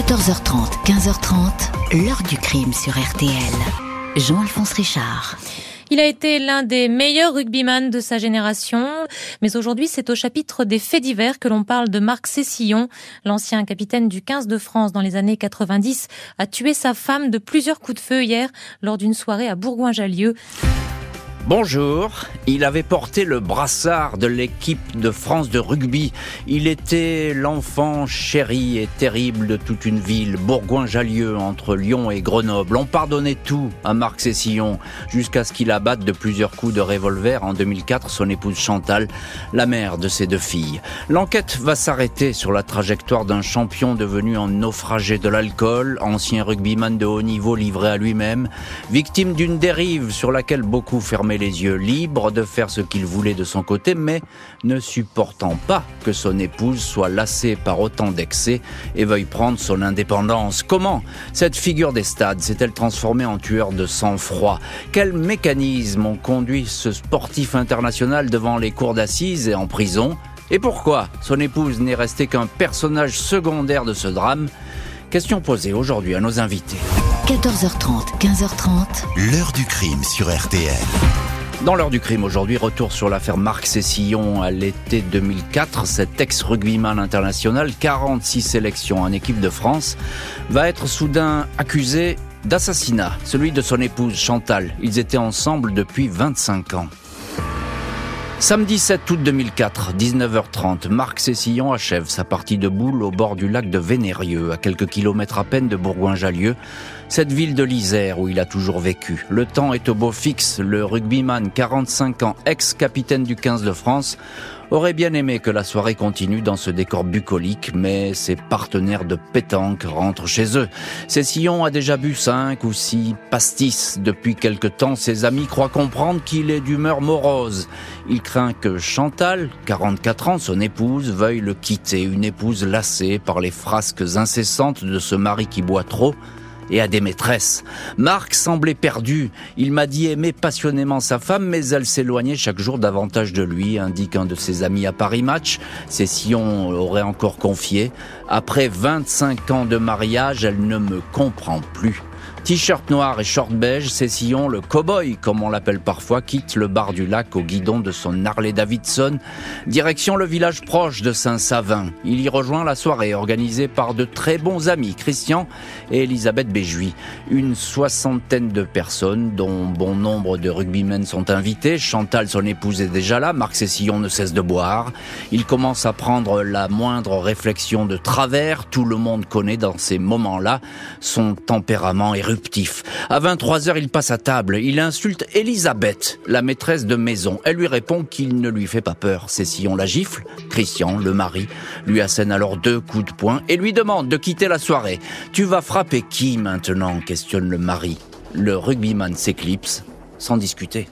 14h30, 15h30, l'heure du crime sur RTL. Jean-Alphonse Richard. Il a été l'un des meilleurs rugbyman de sa génération, mais aujourd'hui c'est au chapitre des faits divers que l'on parle de Marc Cessillon. L'ancien capitaine du 15 de France dans les années 90 a tué sa femme de plusieurs coups de feu hier lors d'une soirée à Bourgoin-Jallieu. Bonjour, il avait porté le brassard de l'équipe de France de rugby. Il était l'enfant chéri et terrible de toute une ville, Bourgoin-Jallieu, entre Lyon et Grenoble. On pardonnait tout à Marc Cessillon, jusqu'à ce qu'il abatte de plusieurs coups de revolver en 2004 son épouse Chantal, la mère de ses deux filles. L'enquête va s'arrêter sur la trajectoire d'un champion devenu un naufragé de l'alcool, ancien rugbyman de haut niveau livré à lui-même, victime d'une dérive sur laquelle beaucoup fermaient les yeux, libre de faire ce qu'il voulait de son côté, mais ne supportant pas que son épouse soit lassée par autant d'excès et veuille prendre son indépendance. Comment cette figure des stades s'est-elle transformée en tueur de sang-froid? Quels mécanismes ont conduit ce sportif international devant les cours d'assises et en prison? Et pourquoi son épouse n'est restée qu'un personnage secondaire de ce drame? Question posée aujourd'hui à nos invités. 14h30, 15h30. L'heure du crime sur RTL. Dans l'heure du crime aujourd'hui, retour sur l'affaire Marc Cessillon à l'été 2004. Cet ex-rugbyman international, 46 sélections en équipe de France, va être soudain accusé d'assassinat, celui de son épouse Chantal. Ils étaient ensemble depuis 25 ans. Samedi 7 août 2004, 19h30, Marc Cessillon achève sa partie de boule au bord du lac de Vénérieux, à quelques kilomètres à peine de Bourgoin-Jallieu, cette ville de l'Isère où il a toujours vécu. Le temps est au beau fixe, le rugbyman, 45 ans, ex-capitaine du 15 de France, aurait bien aimé que la soirée continue dans ce décor bucolique, mais ses partenaires de pétanque rentrent chez eux. Cessillon a déjà bu cinq ou six pastis depuis quelque temps. Ses amis croient comprendre qu'il est d'humeur morose. Il craint que Chantal, 44 ans, son épouse, veuille le quitter. Une épouse lassée par les frasques incessantes de ce mari qui boit trop et à des maîtresses. Marc semblait perdu. Il m'a dit aimer passionnément sa femme, mais elle s'éloignait chaque jour davantage de lui, indique un de ses amis à Paris Match. Session aurait encore confié. Après 25 ans de mariage, elle ne me comprend plus. T-shirt noir et short beige, Cessillon, le cow-boy, comme on l'appelle parfois, quitte le bar du lac au guidon de son Harley Davidson, direction le village proche de Saint-Savin. Il y rejoint la soirée organisée par de très bons amis, Christian et Elisabeth Béjouy. Une soixantaine de personnes, dont bon nombre de rugbymen sont invités. Chantal, son épouse, est déjà là. Marc Cessillon ne cesse de boire. Il commence à prendre la moindre réflexion de travers. Tout le monde connaît dans ces moments-là son tempérament et à 23 heures, il passe à table. Il insulte Elisabeth, la maîtresse de maison. Elle lui répond qu'il ne lui fait pas peur. C'est si on la gifle. Christian, le mari, lui assène alors deux coups de poing et lui demande de quitter la soirée. Tu vas frapper qui maintenant? questionne le mari. Le rugbyman s'éclipse sans discuter.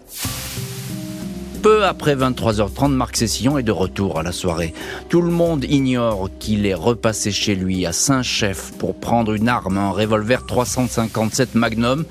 Peu après 23h30, Marc Cessillon est de retour à la soirée. Tout le monde ignore qu'il est repassé chez lui à Saint-Chef pour prendre une arme, un revolver 357 Magnum,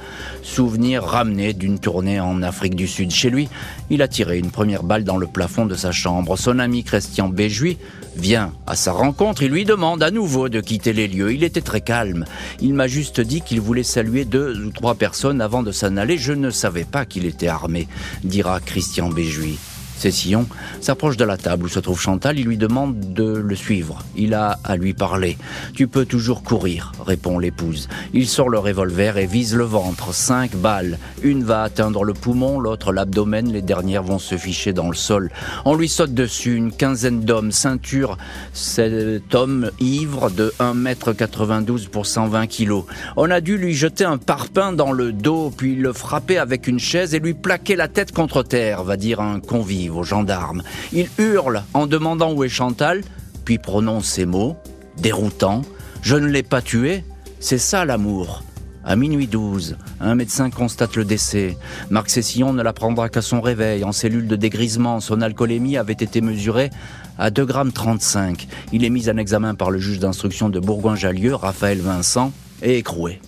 souvenir ramené d'une tournée en Afrique du Sud. Chez lui, il a tiré une première balle dans le plafond de sa chambre. Son ami Christian Béjouy vient à sa rencontre. Il lui demande à nouveau de quitter les lieux. Il était très calme. Il m'a juste dit qu'il voulait saluer deux ou trois personnes avant de s'en aller. Je ne savais pas qu'il était armé, dira Christian Béjouy. Cessillon s'approche de la table où se trouve Chantal. Il lui demande de le suivre. Il a à lui parler. Tu peux toujours courir, répond l'épouse. Il sort le revolver et vise le ventre. Cinq balles. Une va atteindre le poumon, l'autre l'abdomen. Les dernières vont se ficher dans le sol. On lui saute dessus. Une quinzaine d'hommes. Ceinture cet homme ivre de 1m92 pour 120 kg. On a dû lui jeter un parpaing dans le dos, puis le frapper avec une chaise et lui plaquer la tête contre terre, va dire un convive aux gendarmes. Il hurle en demandant où est Chantal, puis prononce ces mots, déroutants. Je ne l'ai pas tué, c'est ça l'amour. À minuit 12, un médecin constate le décès. Marc Cessillon ne l'apprendra qu'à son réveil. En cellule de dégrisement, son alcoolémie avait été mesurée à 2,35 g. Il est mis en examen par le juge d'instruction de Bourgoin-Jallieu, Raphaël Vincent, et écroué.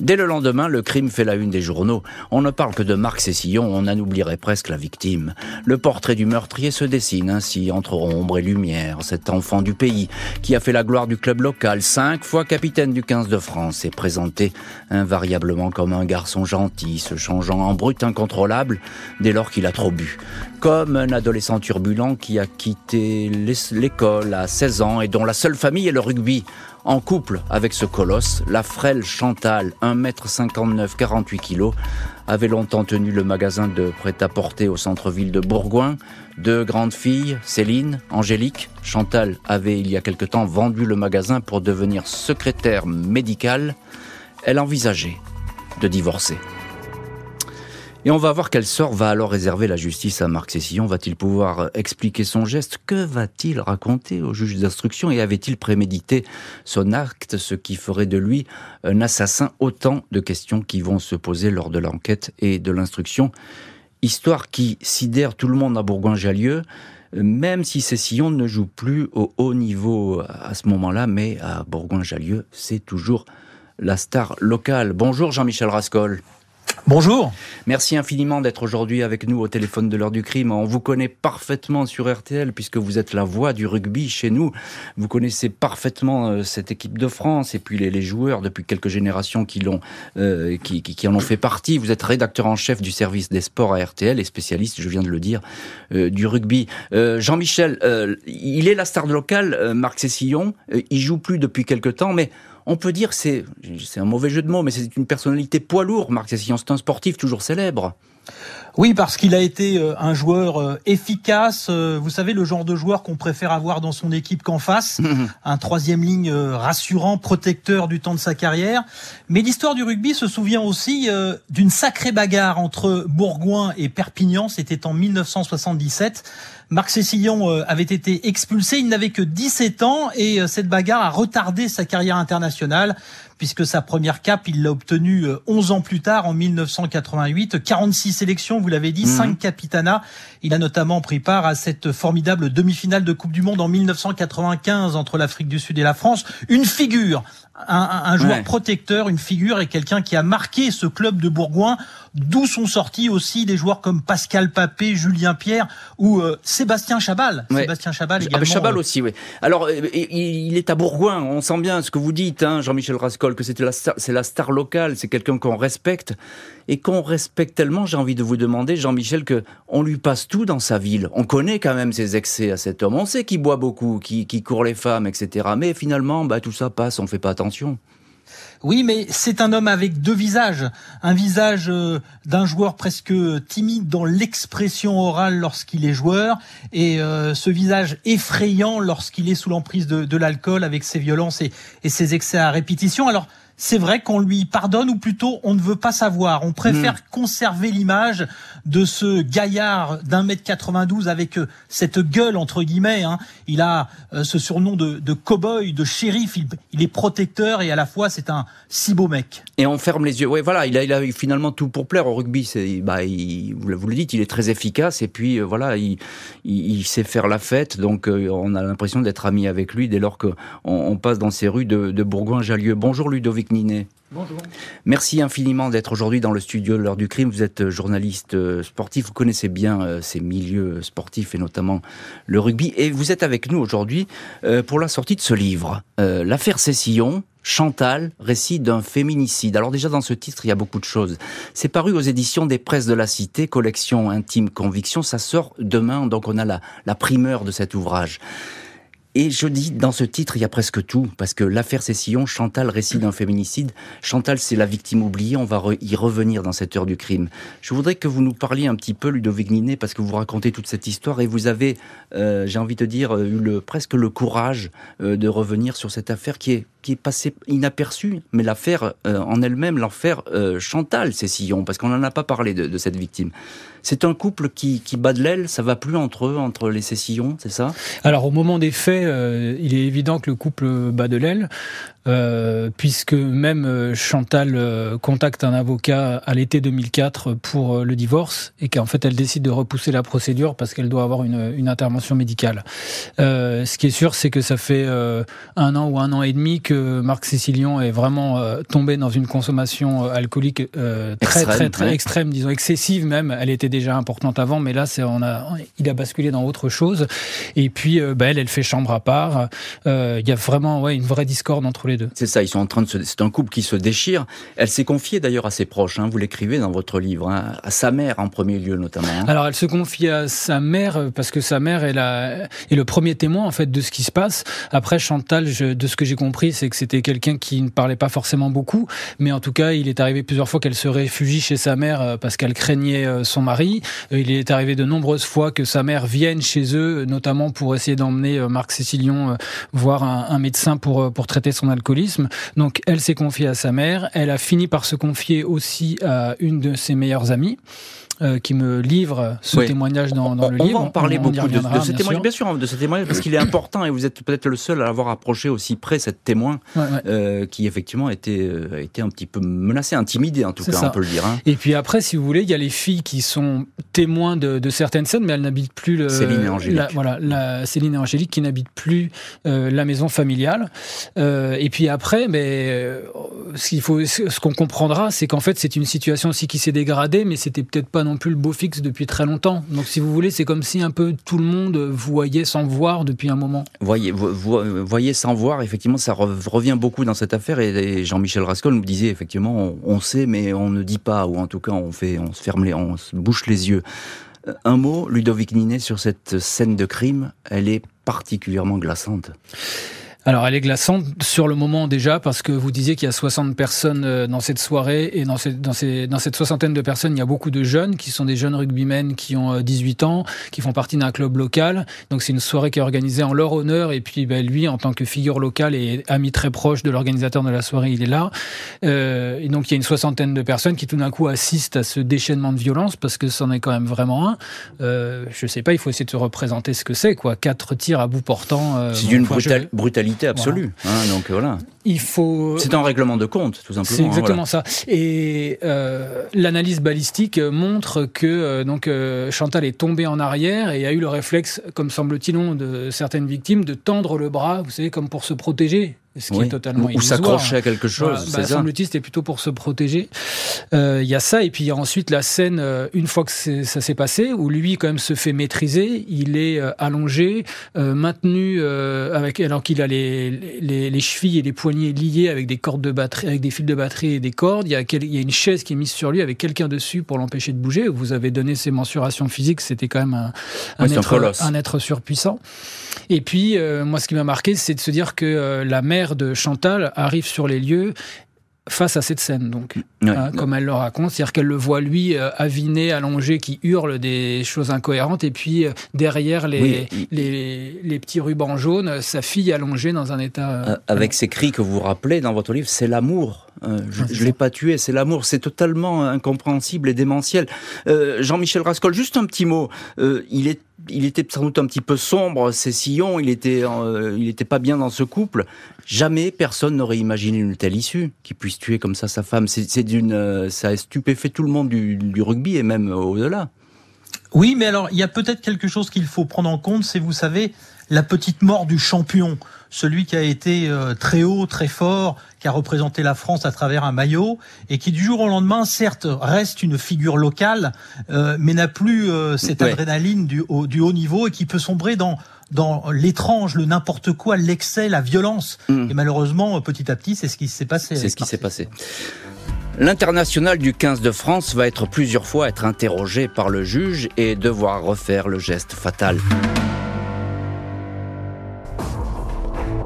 Dès le lendemain, le crime fait la une des journaux. On ne parle que de Marc Cessillon, on en oublierait presque la victime. Le portrait du meurtrier se dessine ainsi entre ombre et lumière. Cet enfant du pays, qui a fait la gloire du club local, cinq fois capitaine du 15 de France, est présenté invariablement comme un garçon gentil, se changeant en brut incontrôlable dès lors qu'il a trop bu. Comme un adolescent turbulent qui a quitté l'école à 16 ans et dont la seule famille est le rugby en couple avec ce colosse, la frêle Chantal, 1m59, 48 kg, avait longtemps tenu le magasin de prêt-à-porter au centre-ville de Bourgoin. Deux grandes filles, Céline, Angélique. Chantal avait il y a quelque temps vendu le magasin pour devenir secrétaire médicale. Elle envisageait de divorcer. Et on va voir quel sort va alors réserver la justice à Marc Cessillon. Va-t-il pouvoir euh, expliquer son geste? Que va-t-il raconter au juge d'instruction? Et avait-il prémédité son acte, ce qui ferait de lui un assassin? Autant de questions qui vont se poser lors de l'enquête et de l'instruction. Histoire qui sidère tout le monde à Bourgoin-Jallieu même si Cessillon ne joue plus au haut niveau à ce moment-là, mais à Bourgoin-Jallieu, c'est toujours la star locale. Bonjour Jean-Michel Rascol. Bonjour. Merci infiniment d'être aujourd'hui avec nous au téléphone de l'heure du crime. On vous connaît parfaitement sur RTL puisque vous êtes la voix du rugby chez nous. Vous connaissez parfaitement euh, cette équipe de France et puis les, joueurs depuis quelques générations euh, qui, en ont fait partie. Vous êtes rédacteur en chef du service des sports à RTL et spécialiste, je viens de le dire, euh, du rugby. Jean-Michel, il est la star locale, Marc Cessillon. il joue plus depuis quelques temps, mais on peut dire que c'est, un mauvais jeu de mots, mais c'est une personnalité poids lourd, Marc Cessillon. C'est un sportif toujours célèbre. Oui, parce qu'il a été euh, un joueur euh, efficace. Euh, vous savez, le genre de joueur qu'on préfère avoir dans son équipe qu'en face. un troisième ligne rassurant, protecteur du temps de sa carrière. Mais l'histoire du rugby se souvient aussi d'une sacrée bagarre entre Bourgoin et Perpignan. C'était en 1977. Marc Cessillon avait été expulsé, il n'avait que 17 ans et cette bagarre a retardé sa carrière internationale puisque sa première cape, il l'a obtenue 11 euh, ans plus tard, en 1988. 46 sélections, vous l'avez dit, 5 mhm. capitanats. Il a notamment pris part à cette formidable demi-finale de Coupe du Monde en 1995 entre l'Afrique du Sud et la France. Une figure, un, joueur protecteur, une figure et quelqu'un qui a marqué ce club de Bourgoin, d'où sont sortis aussi des joueurs comme Pascal Papé, Julien Pierre ou euh, Sébastien Chabal. Sébastien Chabal ah, également. Chabal euh, aussi, oui. Alors, euh, il est à Bourgoin, on sent bien ce que vous dites, hein, Jean-Michel Rascol, que c'était la c'est la star locale, c'est quelqu'un qu'on respecte et qu'on respecte tellement, j'ai envie de vous demander, Jean-Michel, que on lui passe tout dans sa ville. On connaît quand même ses excès à cet homme. On sait qu'il boit beaucoup, qu'il court les femmes, etc. Mais finalement, bah, tout ça passe, on fait pas attention. Oui, mais c'est un homme avec deux visages. Un visage euh, d'un joueur presque timide dans l'expression orale lorsqu'il est joueur, et euh, ce visage effrayant lorsqu'il est sous l'emprise de, l'alcool avec ses violences et, et ses excès à répétition. Alors, c'est vrai qu'on lui pardonne, ou plutôt on ne veut pas savoir. On préfère hmm. conserver l'image de ce gaillard d'un mètre 92 avec euh, cette gueule entre guillemets. Hein. Il a euh, ce surnom de, de cow-boy, de shérif. Il, est protecteur et à la fois c'est un si beau mec. Et on ferme les yeux. Oui, voilà, il a, il a finalement tout pour plaire au rugby. C'est, bah, vous, le dites, il est très efficace et puis euh, voilà, il, il, sait faire la fête. Donc on a l'impression d'être ami avec lui dès lors qu'on on passe dans ces rues de, de Bourgoin-Jallieu. Bonjour Ludovic Bonjour. Merci infiniment d'être aujourd'hui dans le studio l'heure du crime. Vous êtes euh, journaliste euh, sportif, vous connaissez bien euh, ces milieux sportifs et notamment le rugby. Et vous êtes avec nous aujourd'hui pour la sortie de ce livre, L'affaire Cessillon, Chantal, récit d'un féminicide. Alors déjà dans ce titre, il y a beaucoup de choses. C'est paru aux éditions des Presses de la Cité, collection intime conviction. Ça sort demain, donc on a la, la primeur de cet ouvrage. Et je dis, dans ce titre, il y a presque tout, parce que l'affaire Cécillon, Chantal, récit d'un féminicide. Chantal, c'est la victime oubliée, on va y revenir dans cette heure du crime. Je voudrais que vous nous parliez un petit peu, Ludovic Ninet, parce que vous racontez toute cette histoire et vous avez, euh, j'ai envie de dire, euh, eu presque le courage euh, de revenir sur cette affaire qui est, passée inaperçue, mais l'affaire en elle-même, l'affaire Chantal Cécillon, parce qu'on n'en a pas parlé de cette victime. C'est un couple qui, qui bat de l'aile, ça va plus entre eux, entre les Cécillons, c'est ça? Alors au moment des faits, euh, il est évident que le couple bat de l'aile. Euh, puisque même euh, Chantal contacte un avocat à l'été 2004 pour le divorce et qu'en fait elle décide de repousser la procédure parce qu'elle doit avoir une, une intervention médicale. ce qui est sûr, c'est que ça fait un an ou un an et demi que Marc Cécilion est vraiment tombé dans une consommation alcoolique très très très extrême, disons excessive même. Elle était déjà importante avant, mais là c'est on a il a basculé dans autre chose. Et puis bah, elle, elle fait chambre à part. Il y a vraiment ouais une vraie discorde entre les c'est ça, ils sont en train de se... C'est un couple qui se déchire. Elle s'est confiée d'ailleurs à ses proches, hein, vous l'écrivez dans votre livre, hein, à sa mère en premier lieu notamment. Hein. Alors elle se confie à sa mère euh, parce que sa mère est, la... est le premier témoin en fait de ce qui se passe. Après Chantal, de ce que j'ai compris, c'est que c'était quelqu'un qui ne parlait pas forcément beaucoup, mais en tout cas, il est arrivé plusieurs fois qu'elle se réfugie chez sa mère euh, parce qu'elle craignait euh, son mari. Il est arrivé de nombreuses fois que sa mère vienne chez eux, notamment pour essayer d'emmener Marc Cécilion voir un, un médecin pour, pour traiter son alcool donc elle s'est confiée à sa mère, elle a fini par se confier aussi à une de ses meilleures amies. Euh, qui me livre ce témoignage dans, dans le livre. On va en parler beaucoup de, de, ce témoignage, bien sûr, de ce témoignage, parce qu'il est important et vous êtes peut-être le seul à avoir approché aussi près cette témoin euh, qui effectivement était, euh, été un petit peu menacé, intimidé en tout cas, on peut le dire. Hein. Et puis après, si vous voulez, il y a les filles qui sont témoins de, de certaines scènes, mais elles n'habitent plus le, Céline et Angélique. La, voilà, la Céline et Angélique qui n'habitent plus euh, la maison familiale. Et puis après, mais ce faut, ce qu'on comprendra, c'est qu'en fait, c'est une situation aussi qui s'est dégradée, mais c'était peut-être pas non plus le beau fixe depuis très longtemps. Donc si vous voulez, c'est comme si un peu tout le monde voyait sans voir depuis un moment. Voyez, voyez sans voir, effectivement, ça revient beaucoup dans cette affaire. Et, Jean-Michel Rascol nous disait, effectivement, on, sait, mais on ne dit pas, ou en tout cas, on fait, on se ferme les, on se bouche les yeux. Un mot, Ludovic Ninet, sur cette scène de crime, elle est particulièrement glaçante. Alors elle est glaçante sur le moment déjà parce que vous disiez qu'il y a 60 personnes euh, dans cette soirée et dans cette, dans, ces, dans cette soixantaine de personnes, il y a beaucoup de jeunes qui sont des jeunes rugbymen qui ont 18 euh, ans, qui font partie d'un club local. Donc c'est une soirée qui est organisée en leur honneur et puis ben, lui en tant que figure locale et ami très proche de l'organisateur de la soirée, il est là. Euh, et donc il y a une soixantaine de personnes qui tout d'un coup assistent à ce déchaînement de violence parce que c'en est quand même vraiment un. Euh, je sais pas, il faut essayer de se représenter ce que c'est quoi. Quatre tirs à bout portant. Euh, c'est d'une brutalité absolue. Hein, donc voilà. Il faut. C'est un règlement de compte, tout simplement. C'est exactement ça. Et euh, l'analyse balistique montre que euh, donc euh, Chantal est tombée en arrière et a eu le réflexe, comme semble-t-il, de certaines victimes, de tendre le bras, vous savez, comme pour se protéger ce qui est totalement Ou s'accrocher à quelque chose, c'est bah, ça c'était plutôt pour se protéger. Euh, il y a ça, et puis il y a ensuite la scène, euh, une fois que ça s'est passé, où lui, quand même, se fait maîtriser, il est euh, allongé, maintenu, avec, alors qu'il a les, les, les, chevilles et les poignets liés avec des cordes de batterie, avec des fils de batterie et des cordes. Il y a, il y a une chaise qui est mise sur lui avec quelqu'un dessus pour l'empêcher de bouger. Vous avez donné ses mensurations physiques, c'était quand même un, un, être, un, être, surpuissant. Et puis, moi, ce qui m'a marqué, c'est de se dire que la mère de Chantal arrive sur les lieux face à cette scène, donc, hein, comme elle le raconte, c'est-à-dire qu'elle le voit lui euh, aviné, allongé, qui hurle des choses incohérentes, et puis euh, derrière les, les, les, petits rubans jaunes, sa fille allongée dans un état. Euh, avec ces cris que vous rappelez dans votre livre, c'est l'amour. je ne l'ai pas tué, c'est l'amour. C'est totalement incompréhensible et démentiel. Jean-Michel Rascol, juste un petit mot. il est il était sans doute un petit peu sombre, ces sillons, il était, euh, il était pas bien dans ce couple. Jamais personne n'aurait imaginé une telle issue, qui puisse tuer comme ça sa femme. C'est d'une, euh, ça a stupéfait tout le monde du, du rugby et même au-delà. Oui, mais alors il y a peut-être quelque chose qu'il faut prendre en compte, c'est vous savez la petite mort du champion, celui qui a été euh, très haut, très fort, qui a représenté la France à travers un maillot et qui du jour au lendemain, certes, reste une figure locale, euh, mais n'a plus euh, cette adrénaline du haut, du haut niveau et qui peut sombrer dans dans l'étrange, le n'importe quoi, l'excès, la violence. Mm. Et malheureusement, petit à petit, c'est ce qui s'est passé. C'est ce qui s'est passé. L'international du 15 de France va être plusieurs fois être interrogé par le juge et devoir refaire le geste fatal.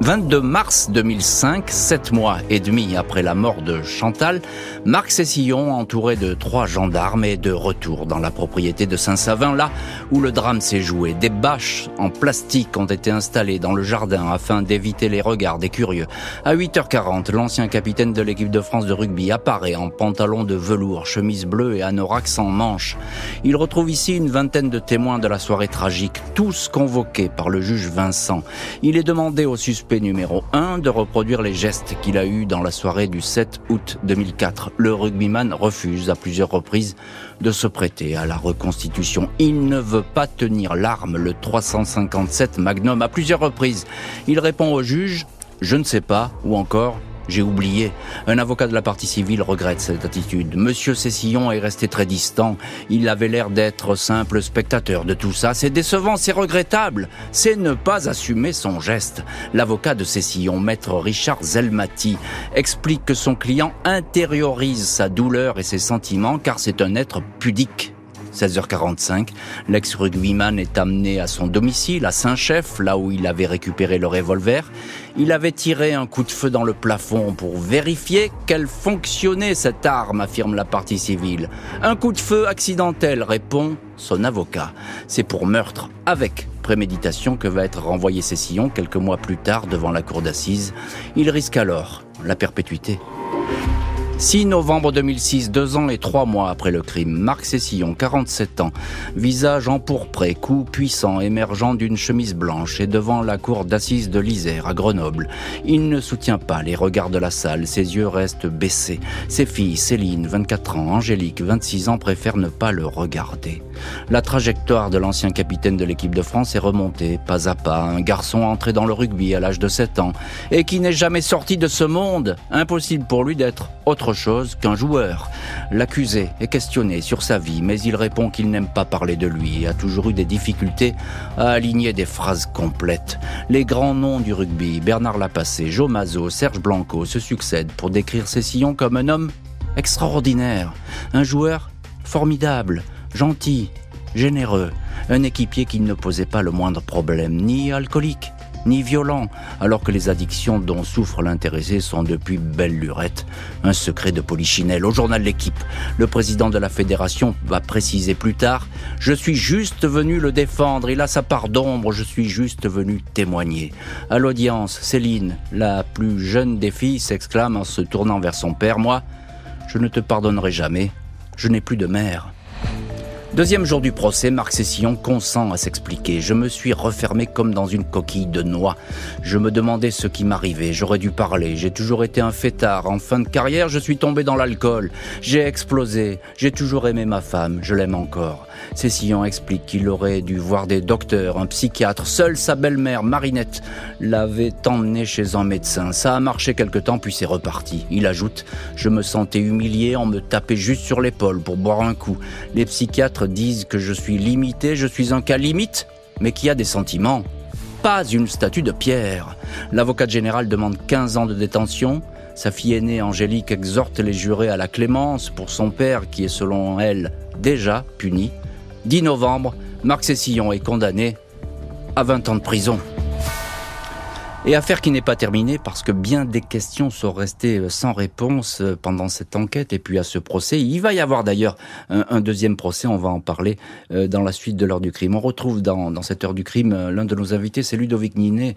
22 mars 2005, sept mois et demi après la mort de Chantal, Marc Cessillon, entouré de trois gendarmes, est de retour dans la propriété de Saint-Savin, là où le drame s'est joué. Des bâches en plastique ont été installées dans le jardin afin d'éviter les regards des curieux. À 8h40, l'ancien capitaine de l'équipe de France de rugby apparaît en pantalon de velours, chemise bleue et anorak sans manches. Il retrouve ici une vingtaine de témoins de la soirée tragique, tous convoqués par le juge Vincent. Il est demandé au numéro 1 de reproduire les gestes qu'il a eus dans la soirée du 7 août 2004. Le rugbyman refuse à plusieurs reprises de se prêter à la reconstitution. Il ne veut pas tenir l'arme, le 357 Magnum, à plusieurs reprises. Il répond au juge, je ne sais pas, ou encore, j'ai oublié. Un avocat de la partie civile regrette cette attitude. Monsieur Cessillon est resté très distant. Il avait l'air d'être simple spectateur de tout ça. C'est décevant, c'est regrettable. C'est ne pas assumer son geste. L'avocat de Cessillon, maître Richard Zelmati, explique que son client intériorise sa douleur et ses sentiments car c'est un être pudique. 16h45, l'ex-rugbyman est amené à son domicile, à Saint-Chef, là où il avait récupéré le revolver. Il avait tiré un coup de feu dans le plafond pour vérifier qu'elle fonctionnait cette arme, affirme la partie civile. Un coup de feu accidentel, répond son avocat. C'est pour meurtre avec préméditation que va être renvoyé Cessillon quelques mois plus tard devant la cour d'assises. Il risque alors la perpétuité. 6 novembre 2006, deux ans et trois mois après le crime, Marc Cessillon, 47 ans, visage empourpré, cou puissant émergeant d'une chemise blanche et devant la cour d'assises de l'Isère à Grenoble. Il ne soutient pas les regards de la salle, ses yeux restent baissés. Ses filles, Céline, 24 ans, Angélique, 26 ans, préfèrent ne pas le regarder. La trajectoire de l'ancien capitaine de l'équipe de France est remontée, pas à pas. Un garçon entré dans le rugby à l'âge de 7 ans et qui n'est jamais sorti de ce monde. Impossible pour lui d'être autre chose qu'un joueur. L'accusé est questionné sur sa vie, mais il répond qu'il n'aime pas parler de lui et a toujours eu des difficultés à aligner des phrases complètes. Les grands noms du rugby, Bernard Lapassé, Joe Mazot, Serge Blanco, se succèdent pour décrire Cessillon comme un homme extraordinaire, un joueur formidable, gentil, généreux, un équipier qui ne posait pas le moindre problème, ni alcoolique, ni violent, alors que les addictions dont souffre l'intéressé sont depuis belle lurette un secret de polichinelle. Au journal L'équipe, le président de la fédération va préciser plus tard Je suis juste venu le défendre, il a sa part d'ombre, je suis juste venu témoigner. À l'audience, Céline, la plus jeune des filles, s'exclame en se tournant vers son père Moi, je ne te pardonnerai jamais, je n'ai plus de mère. Deuxième jour du procès, Marc Cessillon consent à s'expliquer. Je me suis refermé comme dans une coquille de noix. Je me demandais ce qui m'arrivait. J'aurais dû parler. J'ai toujours été un fêtard. En fin de carrière, je suis tombé dans l'alcool. J'ai explosé. J'ai toujours aimé ma femme. Je l'aime encore. Cessillon explique qu'il aurait dû voir des docteurs, un psychiatre. Seule sa belle-mère, Marinette, l'avait emmené chez un médecin. Ça a marché quelque temps, puis c'est reparti. Il ajoute, je me sentais humilié, on me tapait juste sur l'épaule pour boire un coup. Les psychiatres disent que je suis limité, je suis un cas limite, mais qui a des sentiments. Pas une statue de pierre. L'avocat général demande 15 ans de détention. Sa fille aînée, Angélique, exhorte les jurés à la clémence pour son père, qui est selon elle déjà puni. 10 novembre, Marc Cessillon est condamné à 20 ans de prison. Et affaire qui n'est pas terminée parce que bien des questions sont restées euh, sans réponse euh, pendant cette enquête et puis à ce procès. Il va y avoir d'ailleurs un, deuxième procès, on va en parler euh, dans la suite de l'heure du crime. On retrouve dans, cette heure du crime l'un de nos invités, c'est Ludovic Ninet,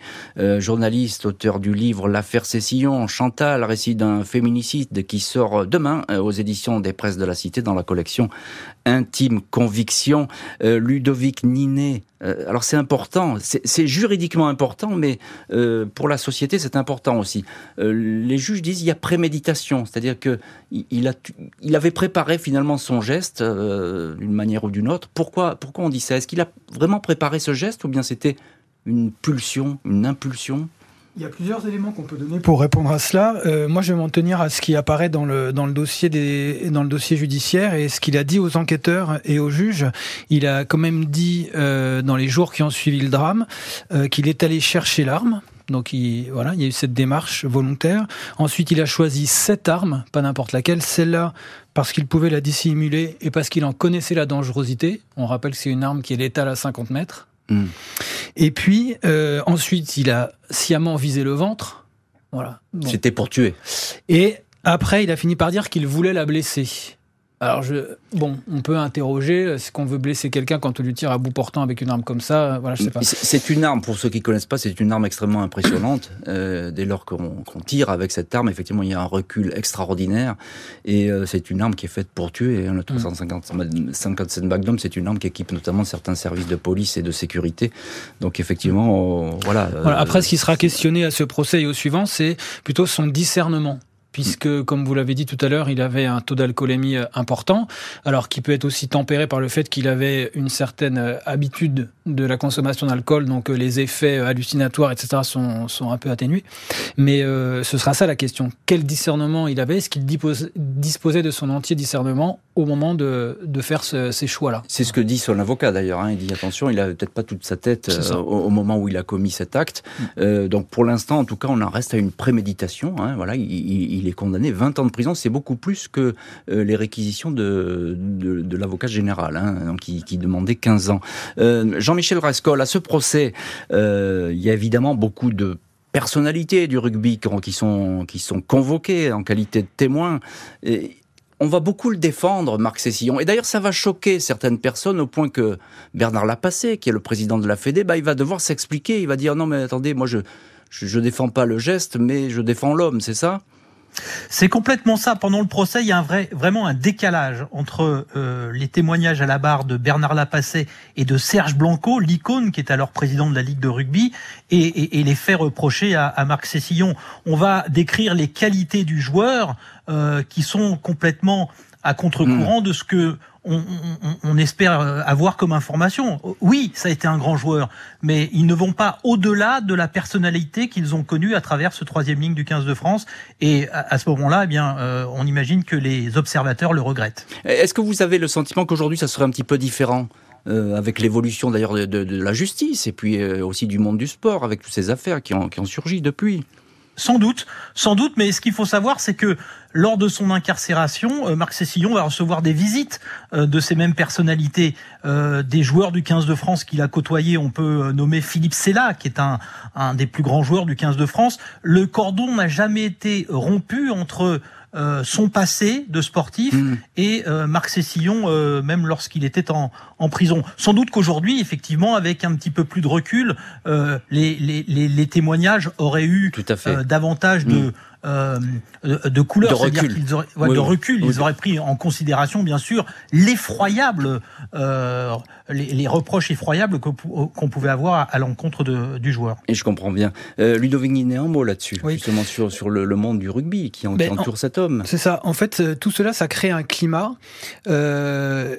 journaliste, auteur du livre L'affaire Cécillon, Chantal, récit d'un féminicide qui sort demain aux éditions des presses de la Cité dans la collection Intime Conviction. Ludovic Ninet, alors c'est important, c'est juridiquement important, mais pour la société, c'est important aussi. Euh, les juges disent il y a préméditation, c'est-à-dire que il, a, il avait préparé finalement son geste euh, d'une manière ou d'une autre. Pourquoi, pourquoi on dit ça? Est-ce qu'il a vraiment préparé ce geste ou bien c'était une pulsion, une impulsion? Il y a plusieurs éléments qu'on peut donner pour répondre à cela. Euh, moi, je vais m'en tenir à ce qui apparaît dans le, dans le, dossier, des, dans le dossier judiciaire et ce qu'il a dit aux enquêteurs et aux juges. Il a quand même dit euh, dans les jours qui ont suivi le drame euh, qu'il est allé chercher l'arme. Donc il, voilà, il y a eu cette démarche volontaire. Ensuite, il a choisi cette arme, pas n'importe laquelle, celle-là parce qu'il pouvait la dissimuler et parce qu'il en connaissait la dangerosité. On rappelle que c'est une arme qui est létale à 50 mètres Mm. Et puis ensuite, il a sciemment visé le ventre. Voilà. C'était pour tuer. Et après, il a fini par dire qu'il voulait la blesser. Alors, je, bon, on peut interroger, est-ce qu'on veut blesser quelqu'un quand on lui tire à bout portant avec une arme comme ça Voilà, je sais pas. C'est une arme, pour ceux qui connaissent pas, c'est une arme extrêmement impressionnante. Euh, dès lors qu'on tire avec cette arme, effectivement, il y a un recul extraordinaire. Et euh, c'est une arme qui est faite pour tuer. Hein, le 357 mm. Magnum, c'est une arme qui équipe notamment certains services de police et de sécurité. Donc, effectivement, voilà. voilà. Après, ce qui sera questionné à ce procès et au suivant, c'est plutôt son discernement puisque, comme vous l'avez dit tout à l'heure, il avait un taux d'alcoolémie euh, important, alors qui peut être aussi tempéré par le fait qu'il avait une certaine euh, habitude de la consommation d'alcool, donc euh, les effets hallucinatoires, etc., sont, sont un peu atténués. Mais ce sera ça la question. Quel discernement il avait? Est-ce qu'il disposait de son entier discernement au moment de, de faire ces choix-là? C'est ce que dit son avocat d'ailleurs. Hein. Il dit attention, il avait peut-être pas toute sa tête au, moment où il a commis cet acte. Mm. donc pour l'instant, en tout cas, on en reste à une préméditation. Hein. Voilà, il, il est condamné 20 ans de prison. C'est beaucoup plus que euh, les réquisitions de, de, l'avocat général, hein, qui, demandait 15 ans. Euh, Jean-Michel Rascol, à ce procès, euh, il y a évidemment beaucoup de personnalités du rugby qui sont, qui sont convoquées en qualité de témoins. On va beaucoup le défendre, Marc Cessillon. Et d'ailleurs, ça va choquer certaines personnes au point que Bernard Lapassé, qui est le président de la Fédé, bah, il va devoir s'expliquer. Il va dire non, mais attendez, moi je, je, je défends pas le geste, mais je défends l'homme, c'est ça? C'est complètement ça. Pendant le procès, il y a un vrai, vraiment un décalage entre euh, les témoignages à la barre de Bernard Lapassé et de Serge Blanco, l'icône qui est alors président de la Ligue de rugby, et, les faits reprochés à, Marc Cessillon. On va décrire les qualités du joueur euh, qui sont complètement à contre-courant mmh. de ce que on, espère euh, avoir comme information. Oui, ça a été un grand joueur, mais ils ne vont pas au-delà de la personnalité qu'ils ont connue à travers ce troisième ligne du 15 de France. Et à, ce moment-là, eh bien, euh, on imagine que les observateurs le regrettent. Est-ce que vous avez le sentiment qu'aujourd'hui, ça serait un petit peu différent euh, avec l'évolution d'ailleurs de, la justice et puis aussi du monde du sport, avec toutes ces affaires qui ont, qui ont surgi depuis? Sans doute, sans doute, mais ce qu'il faut savoir, c'est que lors de son incarcération, euh, Marc Cessillon va recevoir des visites euh, de ces mêmes personnalités, euh, des joueurs du 15 de France qu'il a côtoyé. On peut nommer Philippe Sella, qui est un, un des plus grands joueurs du 15 de France. Le cordon n'a jamais été rompu entre euh, son passé de sportif mm. et euh, Marc Cessillon, euh, même lorsqu'il était en, en, prison. Sans doute qu'aujourd'hui, effectivement, avec un petit peu plus de recul, les, les, les, témoignages auraient eu davantage de mm. Euh, de couleur, de recul. Qu'ils auraient, de recul. Ils auraient pris en considération, bien sûr, l'effroyable, euh, les, reproches effroyables qu'on pouvait avoir à, l'encontre du joueur. Et je comprends bien. Euh, Ludovic Ninet, un mot là-dessus, justement sur, sur le, monde du rugby qui, en, qui ben, entoure cet homme. C'est ça. En fait, euh, tout cela, ça crée un climat. Euh,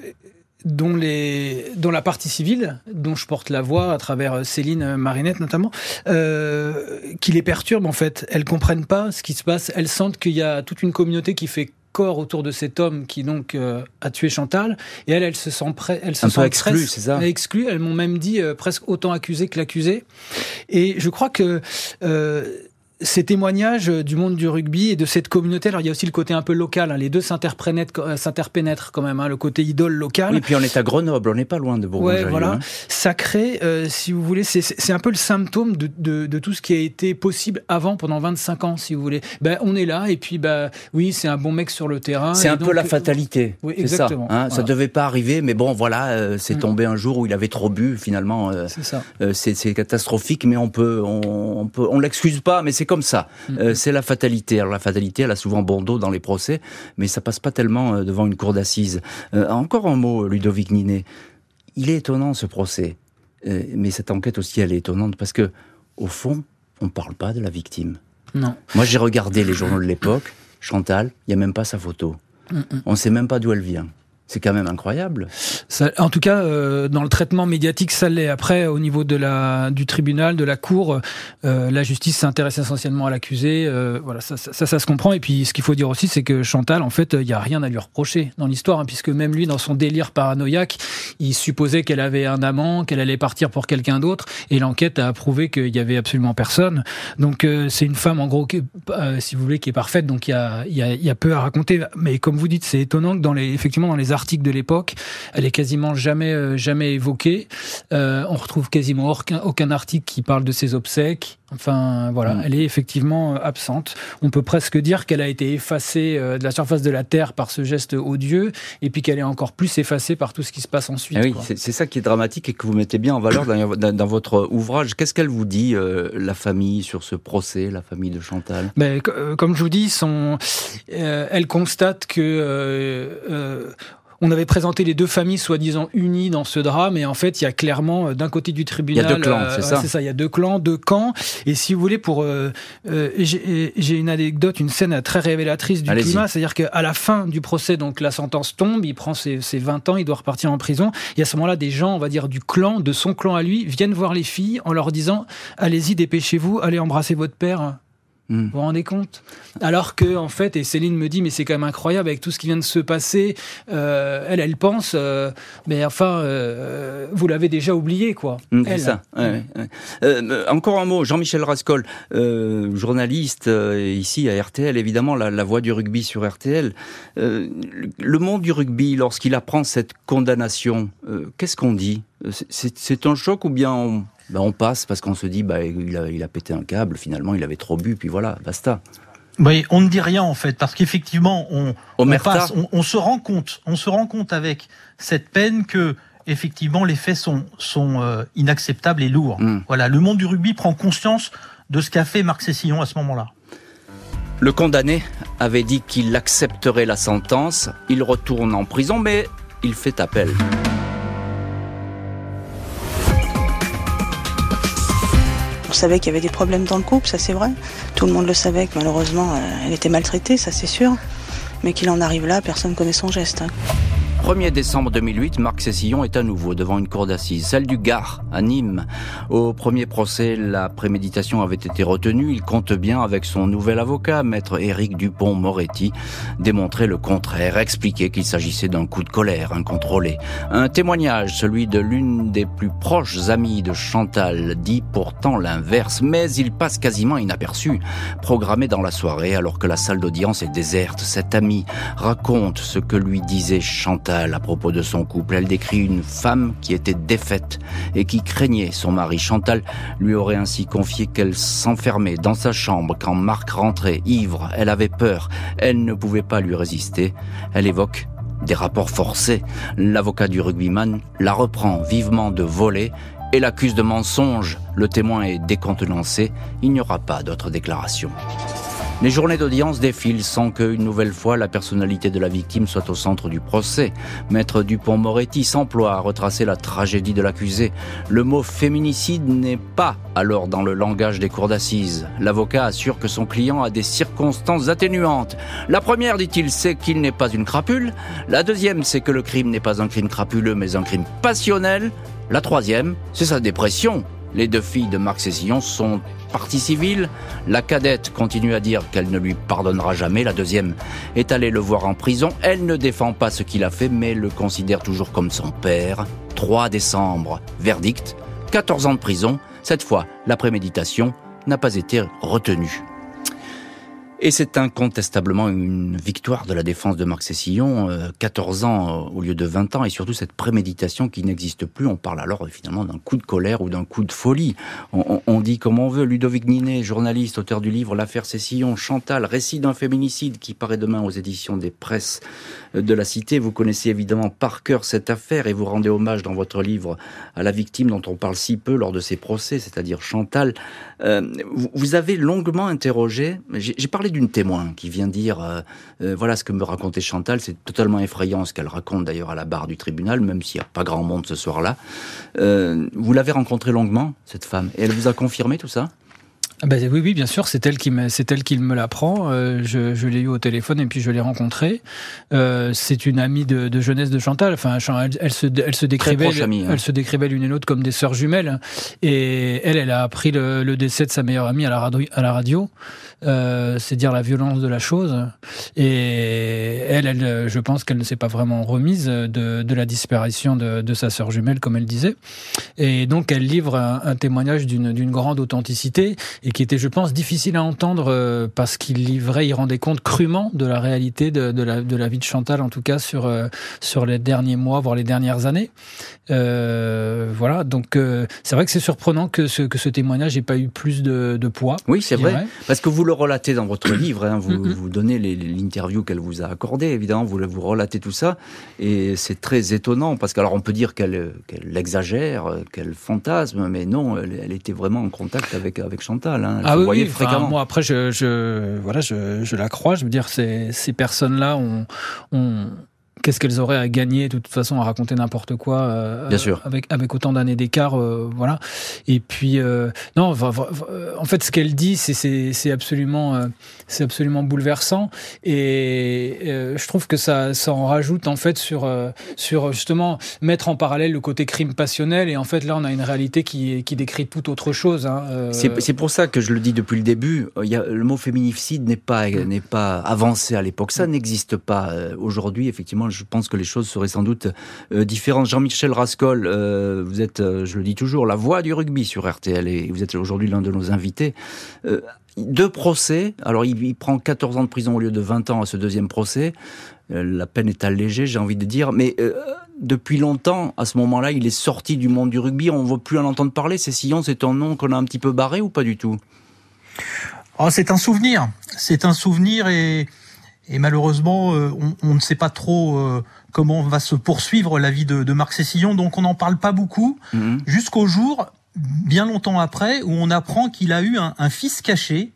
dont, les, dont la partie civile, dont je porte la voix à travers euh, Céline euh, Marinette notamment, euh, qui les perturbe en fait. Elles comprennent pas ce qui se passe. Elles sentent qu'il y a toute une communauté qui fait corps autour de cet homme qui donc a tué Chantal et elles, elles se sentent prêtes, elles se c'est ça exclues elles m'ont même dit presque autant accusées que l'accusé et je crois que ces témoignages du monde du rugby et de cette communauté, alors il y a aussi le côté un peu local, hein, les deux euh, s'interpénètrent quand même, hein, le côté idole local. Oui, puis on est à Grenoble, on n'est pas loin de Bourgogne. Ouais, voilà. Hein. Ça crée, euh, si vous voulez, c'est un peu le symptôme de, de, de, tout ce qui a été possible avant, pendant 25 ans, si vous voulez. Ben, on est là, et puis, ben, oui, c'est un bon mec sur le terrain. C'est un peu la fatalité. Oui, exactement. Ça, hein, ça devait pas arriver, mais bon, voilà, euh, c'est mm. tombé un jour où il avait trop bu, finalement. c'est ça. c'est catastrophique, mais on peut, on, on peut, on l'excuse pas, mais c'est comme ça. Euh, c'est la fatalité. Alors la fatalité, elle a souvent bon dos dans les procès, mais ça passe pas tellement euh, devant une cour d'assises. Euh, encore un mot, Ludovic Ninet. Il est étonnant ce procès, mais cette enquête aussi, elle est étonnante parce que, au fond, on parle pas de la victime. Non. Moi, j'ai regardé les journaux de l'époque. Chantal, il y a même pas sa photo. On sait même pas d'où elle vient. C'est quand même incroyable. Ça, en tout cas, euh, dans le traitement médiatique, ça l'est. Après, au niveau de la, du tribunal, de la cour, euh, la justice s'intéresse essentiellement à l'accusé. Euh, voilà, ça, ça, ça, se comprend. Et puis, ce qu'il faut dire aussi, c'est que Chantal, en fait, il n'y a rien à lui reprocher dans l'histoire, hein, puisque même lui, dans son délire paranoïaque, il supposait qu'elle avait un amant, qu'elle allait partir pour quelqu'un d'autre, et l'enquête a prouvé qu'il y avait absolument personne. Donc, euh, c'est une femme, en gros, qui, si vous voulez, qui est parfaite. Donc, il y a, y, a, y a peu à raconter. Mais comme vous dites, c'est étonnant que dans les, effectivement, dans les articles de l'époque. Elle est quasiment jamais jamais évoquée. on retrouve quasiment aucun, aucun article qui parle de ses obsèques. Enfin, voilà, mm. elle est effectivement absente. On peut presque dire qu'elle a été effacée de la surface de la Terre par ce geste odieux, et puis qu'elle est encore plus effacée par tout ce qui se passe ensuite. Ah oui, c'est ça qui est dramatique et que vous mettez bien en valeur dans, votre ouvrage. Qu'est-ce qu'elle vous dit, la famille, sur ce procès, la famille de Chantal? Ben, Comme je vous dis, son, elle constate que on avait présenté les deux familles soi-disant unies dans ce drame, et en fait, il y a clairement euh, d'un côté du tribunal, il y a deux clans, c'est ça. C'est ça, il y a deux clans, deux camps. Et si vous voulez, pour euh, euh j'ai une anecdote, une scène très révélatrice du climat, c'est-à-dire qu'à la fin du procès, donc la sentence tombe, il prend ses, ses 20 ans, il doit repartir en prison. Et à ce moment-là, des gens, on va dire du clan, de son clan à lui, viennent voir les filles en leur disant allez-y, dépêchez-vous, allez embrasser votre père. Hmm. Vous vous rendez compte? Alors que, en fait, et Céline me dit, mais c'est quand même incroyable avec tout ce qui vient de se passer. Euh, elle, elle pense, euh, mais enfin, euh, vous l'avez déjà oublié, quoi. Hmm, c'est ça. encore un mot, Jean-Michel Rascol, journaliste ici à RTL, évidemment, la, la, voix du rugby sur RTL. le monde du rugby, lorsqu'il apprend cette condamnation, qu'est-ce qu'on dit? C'est un choc ou bien on ben on passe parce qu'on se dit bah il a, il a pété un câble, finalement il avait trop bu, puis voilà, basta. Oui, on ne dit rien en fait, parce qu'effectivement, on, on, passe, on, se rend compte, on se rend compte avec cette peine que effectivement les faits sont, sont euh, inacceptables et lourds. Hmm. Voilà, le monde du rugby prend conscience de ce qu'a fait Marc Cessillon à ce moment-là. Le condamné avait dit qu'il accepterait la sentence. Il retourne en prison, mais il fait appel. On savait qu'il y avait des problèmes dans le couple, ça c'est vrai. Tout le monde le savait que malheureusement euh, elle était maltraitée, ça c'est sûr. Mais qu'il en arrive là, personne ne connaît son geste. Hein. 1er décembre 2008, Marc Cessillon est à nouveau devant une cour d'assises, celle du Gard, à Nîmes. Au premier procès, la préméditation avait été retenue. Il compte bien, avec son nouvel avocat, maître Éric Dupont-Moretti, démontrer le contraire, expliquer qu'il s'agissait d'un coup de colère incontrôlé. Un témoignage, celui de l'une des plus proches amies de Chantal, dit pourtant l'inverse, mais il passe quasiment inaperçu. Programmé dans la soirée, alors que la salle d'audience est déserte, cet ami raconte ce que lui disait Chantal à propos de son couple. Elle décrit une femme qui était défaite et qui craignait son mari. Chantal lui aurait ainsi confié qu'elle s'enfermait dans sa chambre quand Marc rentrait ivre. Elle avait peur. Elle ne pouvait pas lui résister. Elle évoque des rapports forcés. L'avocat du rugbyman la reprend vivement de voler et l'accuse de mensonge. Le témoin est décontenancé. Il n'y aura pas d'autre déclaration. Les journées d'audience défilent sans qu'une nouvelle fois la personnalité de la victime soit au centre du procès. Maître Dupont-Moretti s'emploie à retracer la tragédie de l'accusé. Le mot féminicide n'est pas alors dans le langage des cours d'assises. L'avocat assure que son client a des circonstances atténuantes. La première, dit-il, c'est qu'il n'est pas une crapule. La deuxième, c'est que le crime n'est pas un crime crapuleux, mais un crime passionnel. La troisième, c'est sa dépression. Les deux filles de Marc Cessillon sont partie civile. La cadette continue à dire qu'elle ne lui pardonnera jamais. La deuxième est allée le voir en prison. Elle ne défend pas ce qu'il a fait, mais le considère toujours comme son père. 3 décembre, verdict, 14 ans de prison. Cette fois, la préméditation n'a pas été retenue. Et c'est incontestablement une victoire de la défense de Marc Cessillon, 14 euh, ans euh, au lieu de 20 ans, et surtout cette préméditation qui n'existe plus. On parle alors finalement d'un coup de colère ou d'un coup de folie. On, dit comme on veut. Ludovic Ninet, journaliste, auteur du livre L'affaire Cessillon, Chantal, récit d'un féminicide qui paraît demain aux éditions des presses de la Cité. Vous connaissez évidemment par cœur cette affaire et vous rendez hommage dans votre livre à la victime dont on parle si peu lors de ces procès, c'est-à-dire Chantal. Euh, vous avez longuement interrogé, j'ai parlé d'une témoin qui vient dire, euh, euh, voilà ce que me racontait Chantal, c'est totalement effrayant ce qu'elle raconte d'ailleurs à la barre du tribunal, même s'il n'y a pas grand monde ce soir-là. vous l'avez rencontrée longuement, cette femme, et elle vous a confirmé tout ça? Ah bah oui, oui, bien sûr, c'est elle qui me, c'est elle qui me l'apprend. Euh, je, je l'ai eu au téléphone et puis je l'ai rencontrée. Euh, c'est une amie de, de, jeunesse de Chantal. Enfin, elle, elle se, elle se décrivait, hein. elle se décrivait l'une et l'autre comme des sœurs jumelles. Et elle, elle a appris le, le, décès de sa meilleure amie à la radio. À la radio. Euh, c'est dire la violence de la chose. Et elle, elle, je pense qu'elle ne s'est pas vraiment remise de, de la disparition de, de, sa sœur jumelle, comme elle disait. Et donc, elle livre un, un témoignage d'une grande authenticité. et qui était, je pense, difficile à entendre parce qu'il livrait, il rendait compte crûment de la réalité de, de, la, de la vie de Chantal, en tout cas sur sur les derniers mois, voire les dernières années. voilà, donc c'est vrai que c'est surprenant que ce que ce témoignage n'ait pas eu plus de, de poids. Oui, c'est vrai, parce que vous le relatez dans votre livre, hein, vous, vous donnez l'interview qu'elle vous a accordée, évidemment, vous, vous relatez tout ça, et c'est très étonnant, parce qu'alors on peut dire qu'elle exagère, qu'elle fantasme, mais non, elle, était vraiment en contact avec, avec Chantal. Hein, ah oui, fréquemment. moi après, je, je voilà, je, je, la crois, je veux dire, ces, ces personnes-là ont, ont qu'est-ce qu'elles auraient à gagner de toute façon à raconter n'importe quoi euh, Bien sûr. avec avec autant d'années d'écart euh, voilà et puis euh, non en fait ce qu'elle dit c'est c'est absolument c'est absolument bouleversant. Et je trouve que ça ça en rajoute en fait sur sur justement mettre en parallèle le côté crime passionnel. Et en fait là on a une réalité qui qui décrit tout autre chose hein, c'est pour ça que je le dis depuis le début. Il y a, le mot féminicide n'est pas n'est pas avancé à l'époque. Ça n'existe pas aujourd'hui. Effectivement je pense que les choses seraient sans doute euh, différentes. Jean-Michel Rascol, euh, vous êtes, euh, je le dis toujours, la voix du rugby sur RTL et vous êtes aujourd'hui l'un de nos invités. Deux procès, alors il, prend 14 ans de prison au lieu de 20 ans à ce deuxième procès. la peine est allégée, j'ai envie de dire, mais depuis longtemps, à ce moment-là, il est sorti du monde du rugby, on ne veut plus en entendre parler. C'est Sillon, c'est un nom qu'on a un petit peu barré ou pas du tout? Oh, C'est un souvenir, c'est un souvenir et et malheureusement, euh, on, ne sait pas trop euh, comment va se poursuivre la vie de, Marc Cessillon, donc on n'en parle pas beaucoup, mhm. jusqu'au jour, bien longtemps après, où on apprend qu'il a eu un, fils caché,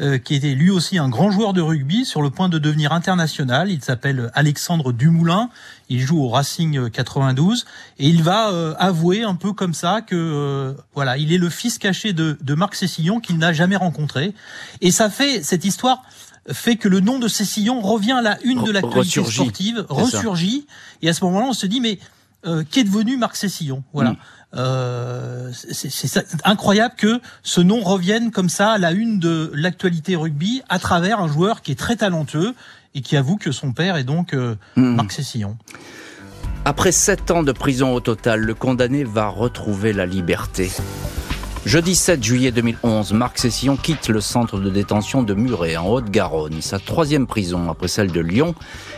euh, qui était lui aussi un grand joueur de rugby, sur le point de devenir international. Il s'appelle Alexandre Dumoulin, il joue au Racing 92, et il va avouer un peu comme ça que voilà, il est le fils caché de, de Marc Cessillon qu'il n'a jamais rencontré. Et ça fait cette histoire fait que le nom de Cécillon revient à la une de l'actualité sportive, ressurgit, et à ce moment-là, on se dit mais euh, qu'est devenu Marc Cécillon Voilà. Mm. Euh, c'est incroyable que ce nom revienne comme ça à la une de l'actualité rugby à travers un joueur qui est très talentueux et qui avoue que son père est donc euh, mm. Marc Cécillon. Après sept ans de prison au total, le condamné va retrouver la liberté. Jeudi 7 juillet 2011, Marc Cessillon quitte le centre de détention de Muret, en Haute-Garonne, sa troisième prison après celle de Lyon,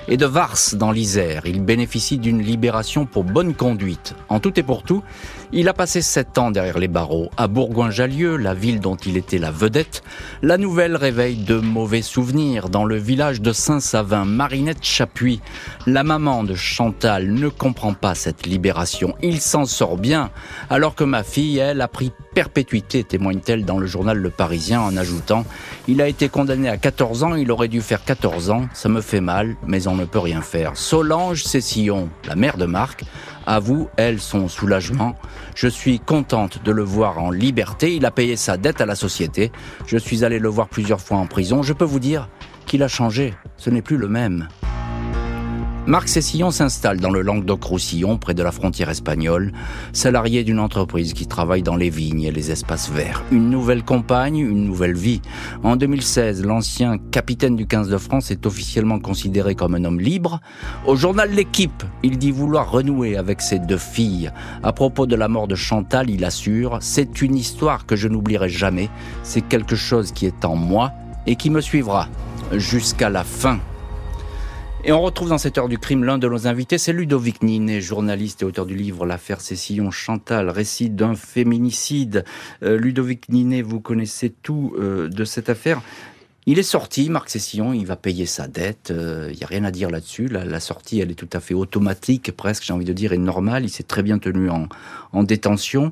et de Vars, dans l'Isère. Il bénéficie d'une libération pour bonne conduite. En tout et pour tout, il a passé sept ans derrière les barreaux. À Bourgoin-Jallieu, la ville dont il était la vedette, la nouvelle réveille de mauvais souvenirs. Dans le village de Saint-Savin, Marinette Chapuis, la maman de Chantal, ne comprend pas cette libération. Il s'en sort bien, alors que ma fille, elle, a pris perpétuité, témoigne-t-elle dans le journal Le Parisien en ajoutant Il a été condamné à 14 ans, il aurait dû faire 14 ans, ça me fait mal, mais on ne peut rien faire. Solange Cessillon, la mère de Marc, avoue, elle, son soulagement. Je suis contente de le voir en liberté. Il a payé sa dette à la société. Je suis allé le voir plusieurs fois en prison. Je peux vous dire qu'il a changé. Ce n'est plus le même. Marc Cessillon s'installe dans le Languedoc-Roussillon, près de la frontière espagnole, salarié d'une entreprise qui travaille dans les vignes et les espaces verts. Une nouvelle compagne, une nouvelle vie. En 2016, l'ancien capitaine du 15 de France est officiellement considéré comme un homme libre. Au journal L'équipe, il dit vouloir renouer avec ses deux filles. À propos de la mort de Chantal, il assure, c'est une histoire que je n'oublierai jamais. C'est quelque chose qui est en moi et qui me suivra jusqu'à la fin et on retrouve dans cette heure du crime l'un de nos invités, c'est Ludovic Ninet, journaliste et auteur du livre L'affaire Cécillon Chantal, récit d'un féminicide. Euh, Ludovic Ninet, vous connaissez tout euh, de cette affaire. Il est sorti, Marc Cécillon, il va payer sa dette, il euh, n'y a rien à dire là-dessus. La, sortie, elle est tout à fait automatique, presque, j'ai envie de dire, et normale. Il s'est très bien tenu en, en détention.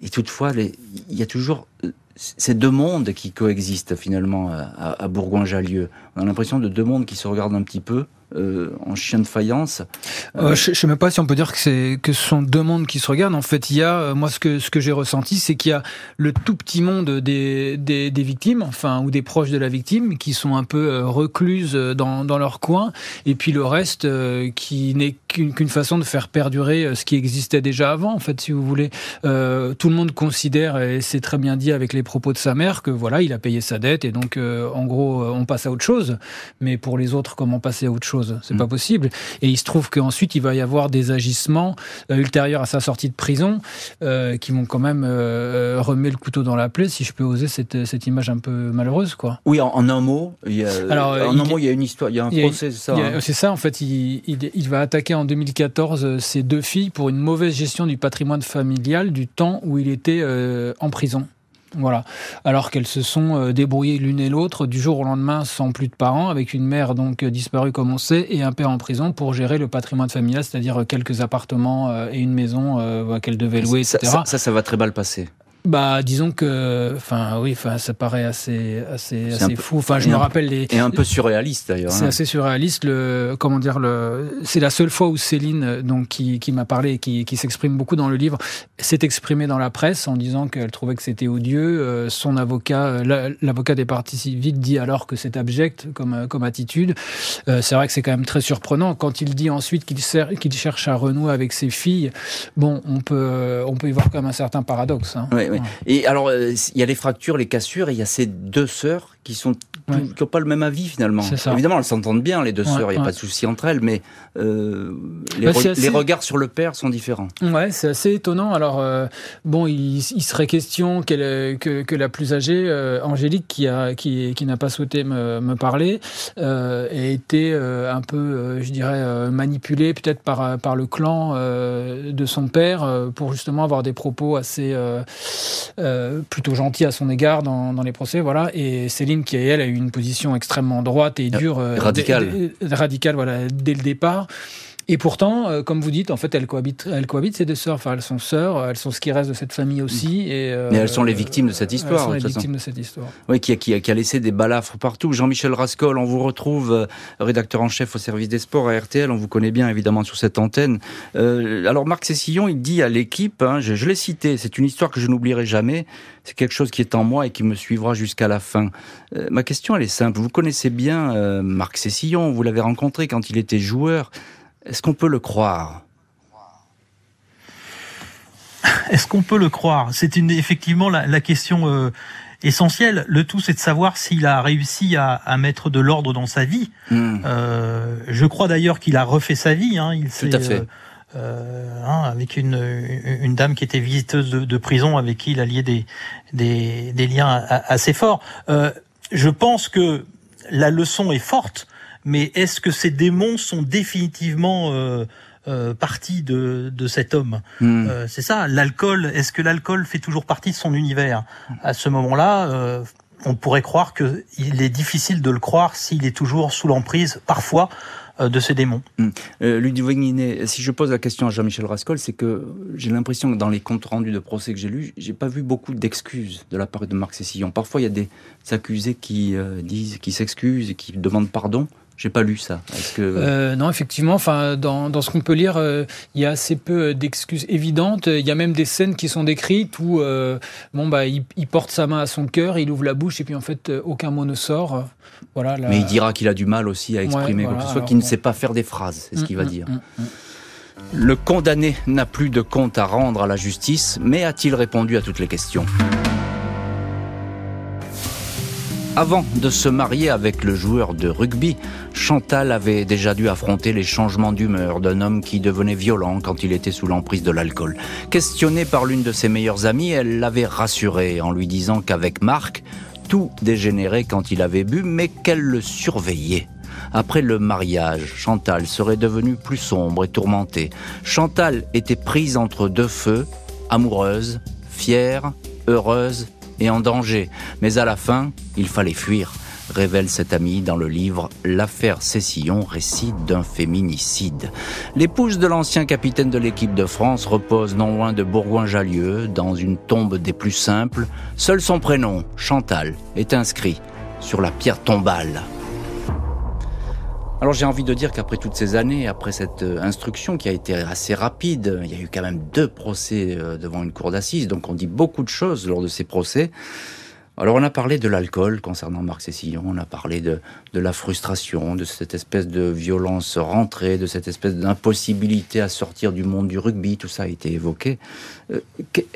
Et toutefois, il y a toujours ces deux mondes qui coexistent finalement à, à Bourgoin-Jallieu. On a l'impression de deux mondes qui se regardent un petit peu. Euh, en chien de faïence. Euh, je ne sais même pas si on peut dire que c'est que ce sont deux mondes qui se regardent. En fait, il y a euh, moi ce que ce que j'ai ressenti, c'est qu'il y a le tout petit monde des, des, des victimes, enfin ou des proches de la victime, qui sont un peu recluses dans, dans leur coin, et puis le reste qui n'est qu'une façon de faire perdurer ce qui existait déjà avant, en fait, si vous voulez. tout le monde considère, et c'est très bien dit avec les propos de sa mère, que voilà, il a payé sa dette et donc, en gros, on passe à autre chose. Mais pour les autres, comment passer à autre chose? C'est pas mm. possible. Et il se trouve qu'ensuite, il va y avoir des agissements ultérieurs à sa sortie de prison qui vont quand même remettre le couteau dans la plaie, si je peux oser cette, cette image un peu malheureuse, quoi. Oui, en, un mot, il y a, Alors, en un mot, il y a une histoire, il y a un procès, c'est ça. Hein? C'est ça, en fait, il, il, va attaquer en 2014 ses deux filles pour une mauvaise gestion du patrimoine familial du temps où il était euh, en prison. Voilà. Alors qu'elles se sont euh, débrouillées l'une et l'autre du jour au lendemain sans plus de parents, avec une mère donc disparue comme on sait et un père en prison pour gérer le patrimoine familial, c'est-à-dire quelques appartements euh, et une maison qu'elle devait louer, etc. Ça, ça, ça, va très mal passer. Bah, disons que, enfin, oui, enfin, ça paraît assez, assez, assez fou. Enfin, je me rappelle les. Et un peu surréaliste d'ailleurs. C'est hein. assez surréaliste. Le, comment dire, le, c'est la seule fois où Céline, donc, qui, qui m'a parlé, qui, qui s'exprime beaucoup dans le livre, s'est exprimée dans la presse en disant qu'elle trouvait que c'était odieux. Euh, son avocat, euh, l'avocat des parties civiles, dit alors que c'est abject comme, euh, comme attitude. c'est vrai que c'est quand même très surprenant quand il dit ensuite qu'il qu'il cherche à renouer avec ses filles. Bon, on peut, on peut y voir comme un certain paradoxe. Hein. Oui, et alors, euh, il y a les fractures, les cassures, et il y a ces deux sœurs qui sont qui n'ont pas le même avis finalement. Évidemment, elles s'entendent bien, les deux sœurs, il n'y a pas de souci entre elles, mais euh, les, les, regards sur le père sont différents. Ouais, c'est assez étonnant. Alors, euh, bon, il, il, serait question que, que, la plus âgée, euh, Angélique, qui, a, qui, qui n'a pas souhaité me, me parler, ait été un peu, je dirais, manipulée peut-être par, par le clan de son père pour justement avoir des propos assez plutôt gentils à son égard dans, dans les procès. Voilà. Et Céline, qui elle, a eu une position extrêmement droite et dure, euh, radicale, radicale, voilà, dès le départ. Et pourtant, euh, comme vous dites, en fait, elles cohabitent, elles cohabitent ces deux sœurs. Enfin, elles sont sœurs, elles sont ce qui reste de cette famille aussi. Et, euh, Mais elles sont les victimes de cette histoire. Elles sont les victimes de cette histoire. Oui, qui a, qui, a, qui a, laissé des balafres partout. Jean-Michel Rascol, on vous retrouve, euh, rédacteur en chef au service des sports à RTL. On vous connaît bien, évidemment, sur cette antenne. Euh, alors, Marc Cessillon, il dit à l'équipe, hein, je, je l'ai cité, c'est une histoire que je n'oublierai jamais. C'est quelque chose qui est en moi et qui me suivra jusqu'à la fin. ma question, elle est simple. Vous connaissez bien Marc Cessillon. Vous l'avez rencontré quand il était joueur. Est-ce qu'on peut le croire Est-ce qu'on peut le croire? C'est une effectivement la, question euh, essentielle. Le tout, c'est de savoir s'il a réussi à, mettre de l'ordre dans sa vie. Hmm. Euh, je crois d'ailleurs qu'il a refait sa vie. Hein. Il Tout à fait. Euh, hein, avec une, une dame qui était visiteuse de, prison, avec qui il a lié des, des, liens assez forts. je pense que la leçon est forte mais est-ce que ces démons sont définitivement euh, euh, partie de, de cet homme? Hmm. euh, C'est ça, l'alcool. Est-ce que l'alcool fait toujours partie de son univers? À ce moment-là, euh, on pourrait croire qu'il est difficile de le croire s'il est toujours sous l'emprise, parfois, euh, de ces démons. Hum. Euh, Ludwig si je pose la question à Jean-Michel Rascol, c'est que j'ai l'impression que dans les comptes rendus de procès que j'ai lus, j'ai pas vu beaucoup d'excuses de la part de Marc Cessillon. Parfois, il y a des accusés qui disent, qui s'excusent et qui demandent pardon. J'ai pas lu ça. Que... Euh, non, effectivement, enfin, dans, dans ce qu'on peut lire, euh, il y a assez peu d'excuses évidentes. Il y a même des scènes qui sont décrites où, euh, bon, bah, il, porte sa main à son cœur, il ouvre la bouche et puis en fait, aucun mot ne sort. Voilà. Mais il dira qu'il a du mal aussi à exprimer quoi que ce soit, qu'il ne sait pas faire des phrases. C'est ce qu'il va mm, mm, dire. Mm, Le condamné n'a plus de compte à rendre à la justice, mais a-t-il répondu à toutes les questions? Avant de se marier avec le joueur de rugby, Chantal avait déjà dû affronter les changements d'humeur d'un homme qui devenait violent quand il était sous l'emprise de l'alcool. Questionnée par l'une de ses meilleures amies, elle l'avait rassuré en lui disant qu'avec Marc, tout dégénérait quand il avait bu, mais qu'elle le surveillait. Après le mariage, Chantal serait devenue plus sombre et tourmentée. Chantal était prise entre deux feux, amoureuse, fière, heureuse et en danger. Mais à la fin, il fallait fuir, révèle cet ami dans le livre L'affaire Cessillon, récit d'un féminicide. L'épouse de l'ancien capitaine de l'équipe de France repose non loin de Bourgoin-Jallieu, dans une tombe des plus simples. Seul son prénom, Chantal, est inscrit sur la pierre tombale. Alors j'ai envie de dire qu'après toutes ces années, après cette euh, instruction qui a été assez rapide, il y a eu quand même deux procès euh, devant une cour d'assises, donc on dit beaucoup de choses lors de ces procès. Alors on a parlé de l'alcool concernant Marc Cessillon, on a parlé de, la frustration, de cette espèce de violence rentrée, de cette espèce d'impossibilité à sortir du monde du rugby, tout ça a été évoqué. Euh,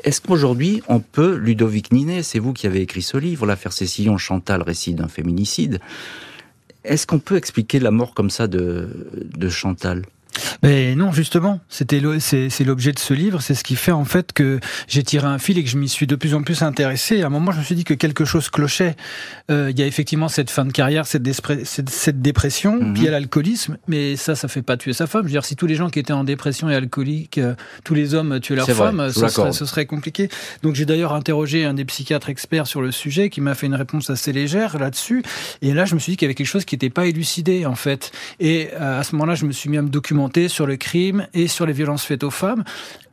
est-ce qu'aujourd'hui on peut, Ludovic Ninet, c'est vous qui avez écrit ce livre, l'affaire Cessillon, Chantal, récit d'un féminicide, est-ce qu'on peut expliquer la mort comme ça de, Chantal? Mais non, justement, c'était c'est l'objet de ce livre. C'est ce qui fait en fait que j'ai tiré un fil et que je m'y suis de plus en plus intéressé. À un moment, je me suis dit que quelque chose clochait. Euh, il y a effectivement cette fin de carrière, cette, cette, dépression, mhm. puis il y a l'alcoolisme. Mais ça, ça fait pas tuer sa femme. Je veux dire, si tous les gens qui étaient en dépression et alcooliques, euh, tous les hommes tuaient leur femme, ce, serait, ce serait compliqué. Donc j'ai d'ailleurs interrogé un des psychiatres experts sur le sujet qui m'a fait une réponse assez légère là-dessus. Et là, je me suis dit qu'il y avait quelque chose qui n'était pas élucidé en fait. Et euh, à ce moment-là, je me suis mis à me documenter sur le crime et sur les violences faites aux femmes.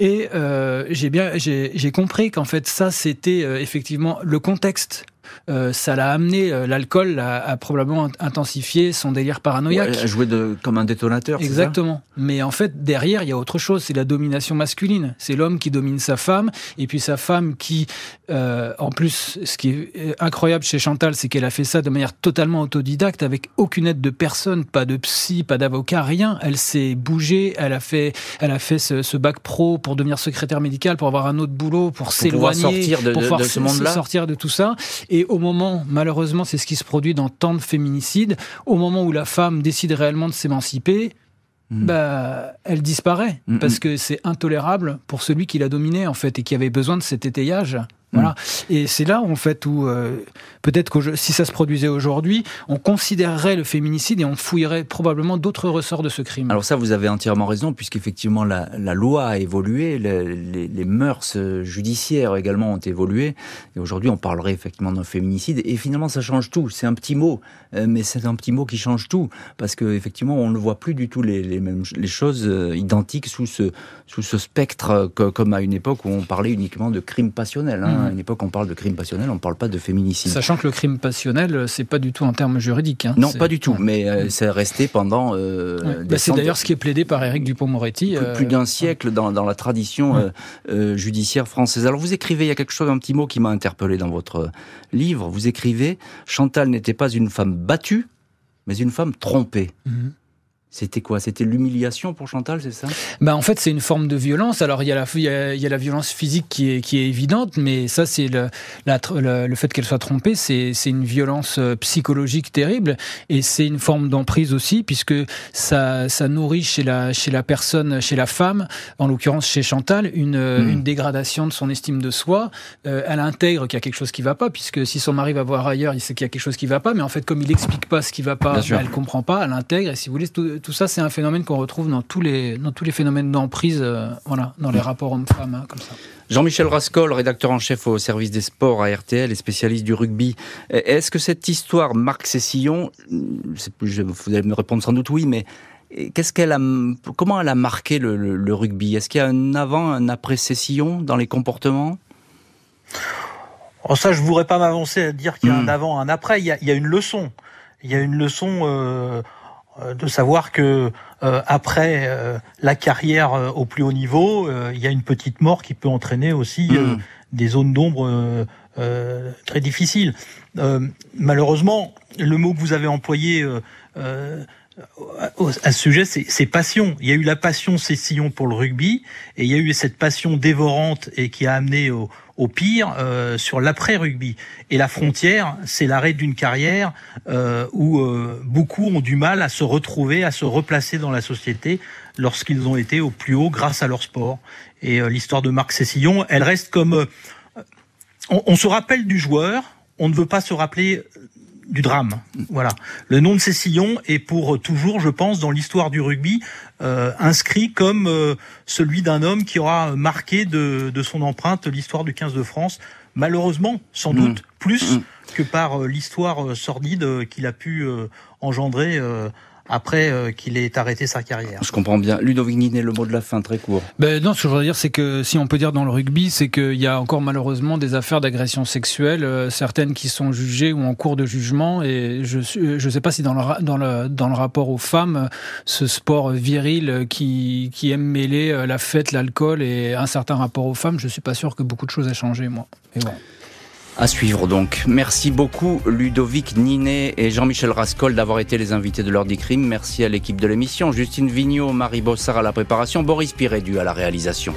Et euh, j'ai bien, j'ai compris qu'en fait ça c'était euh, effectivement le contexte euh, ça l'a amené, euh, l'alcool a, probablement intensifié son délire paranoïaque. Ouais, a joué de, comme un détonateur. Exactement. Mais en fait, derrière, il y a autre chose, c'est la domination masculine. C'est l'homme qui domine sa femme, et puis sa femme qui, euh, en plus, ce qui est incroyable chez Chantal, c'est qu'elle a fait ça de manière totalement autodidacte, avec aucune aide de personne, pas de psy, pas d'avocat, rien. Elle s'est bougée, elle a fait, elle a fait ce, bac pro pour devenir secrétaire médical, pour avoir un autre boulot, pour, s'éloigner, sortir de, pour de, ce monde-là, sortir de tout ça. Et au moment, malheureusement, c'est ce qui se produit dans tant de féminicides, au moment où la femme décide réellement de s'émanciper, hmm. bah, elle disparaît hmm, parce hmm. que c'est intolérable pour celui qui l'a dominée en fait et qui avait besoin de cet étayage. Voilà. Et c'est là, en fait, où euh, peut-être que si ça se produisait aujourd'hui, on considérerait le féminicide et on fouillerait probablement d'autres ressorts de ce crime. Alors ça, vous avez entièrement raison, puisqu'effectivement, la, la loi a évolué, les, les, mœurs judiciaires également ont évolué. Et aujourd'hui, on parlerait effectivement d'un féminicide. Et finalement, ça change tout. C'est un petit mot, euh, mais c'est un petit mot qui change tout. Parce qu'effectivement, on ne voit plus du tout les, les, mêmes, les choses euh, identiques sous ce, sous ce spectre, comme à une époque où on parlait uniquement de crime passionnel. Hein. À une époque, on parle de crime passionnel, on ne parle pas de féminicide. Sachant que le crime passionnel, c'est pas du tout en termes juridiques. Hein. Non, pas du tout, mais euh, c'est resté pendant. Euh, bah, c'est d'ailleurs ce qui est plaidé par Éric Dupont-Moretti. Plus, plus d'un euh, siècle dans, dans, la tradition judiciaire française. Alors vous écrivez, il y a quelque chose, un petit mot qui m'a interpellé dans votre livre. Vous écrivez Chantal n'était pas une femme battue, mais une femme trompée. Mhm. C'était quoi? C'était l'humiliation pour Chantal, c'est ça? Bah En fait, c'est une forme de violence. Alors, il y, a la, il, y a, la violence physique qui est, qui est évidente, mais ça, c'est le, le, fait qu'elle soit trompée, c'est une violence euh, psychologique terrible. Et c'est une forme d'emprise aussi, puisque ça, ça nourrit chez la, chez la personne, chez la femme, en l'occurrence chez Chantal, une, hmm. une dégradation de son estime de soi. Euh, elle intègre qu'il y a quelque chose qui va pas, puisque si son mari va voir ailleurs, il sait qu'il y a quelque chose qui va pas, mais en fait, comme il explique pas ce qui va pas, bah, elle comprend pas, elle intègre, et si vous voulez, tout, tout ça, c'est un phénomène qu'on retrouve dans tous les, dans tous les phénomènes d'emprise, euh, voilà, dans les rapports hommes-femmes, hein, comme ça. Jean-Michel Rascol, rédacteur en chef au service des sports à RTL et spécialiste du rugby. Est-ce que cette histoire marque Cessillon Vous allez me répondre sans doute oui, mais qu'est-ce qu'elle a, comment elle a marqué le, rugby? Est-ce qu'il y a un avant, un après Cessillon dans les comportements? Oh, Ça, je ne voudrais pas m'avancer à dire qu'il y a un hmm. avant, un après. Il y a, une leçon. Il y a une leçon. Euh, de savoir que euh, après euh, la carrière au plus haut niveau, il y a une petite mort qui peut entraîner aussi hmm. des zones d'ombre très difficiles. malheureusement, le mot que vous avez employé à sujet, c'est passion. Il y a eu la passion Cécillon pour le rugby, et il y a eu cette passion dévorante et qui a amené au, pire euh, sur l'après-rugby. Et la frontière, c'est l'arrêt d'une carrière euh, où euh, beaucoup ont du mal à se retrouver, à se replacer dans la société lorsqu'ils ont été au plus haut grâce à leur sport. Et l'histoire de Marc Cessillon, elle reste comme... On, on se rappelle du joueur, on ne veut pas se rappeler du drame. Voilà. Le nom de Cécillon est pour toujours, je pense, dans l'histoire du rugby, euh, inscrit comme euh, celui d'un homme qui aura marqué de, son empreinte l'histoire du 15 de France. Malheureusement, sans mmh. doute, plus mmh. que par euh, l'histoire sordide qu'il a pu engendrer après euh, qu'il ait arrêté sa carrière. Je comprends bien. Ludovic Ninet, le mot de la fin, très court. Ben non, ce que je voudrais dire, c'est que si on peut dire dans le rugby, c'est qu'il y a encore malheureusement des affaires d'agression sexuelle, euh, certaines qui sont jugées ou en cours de jugement, et je ne je sais pas si dans le, dans, le, dans le rapport aux femmes, ce sport viril qui, qui aime mêler euh, la fête, l'alcool et un certain rapport aux femmes, je suis pas sûr que beaucoup de choses aient changé, moi. Et bon. À suivre donc. Merci beaucoup Ludovic Ninet et Jean-Michel Rascol d'avoir été les invités de l'heure du crime. Merci à l'équipe de l'émission, Justine Vignot, Marie Bossard à la préparation, Boris Pirédu à la réalisation.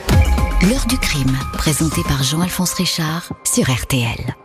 L'heure du crime, présenté par Jean-Alphonse Richard sur RTL.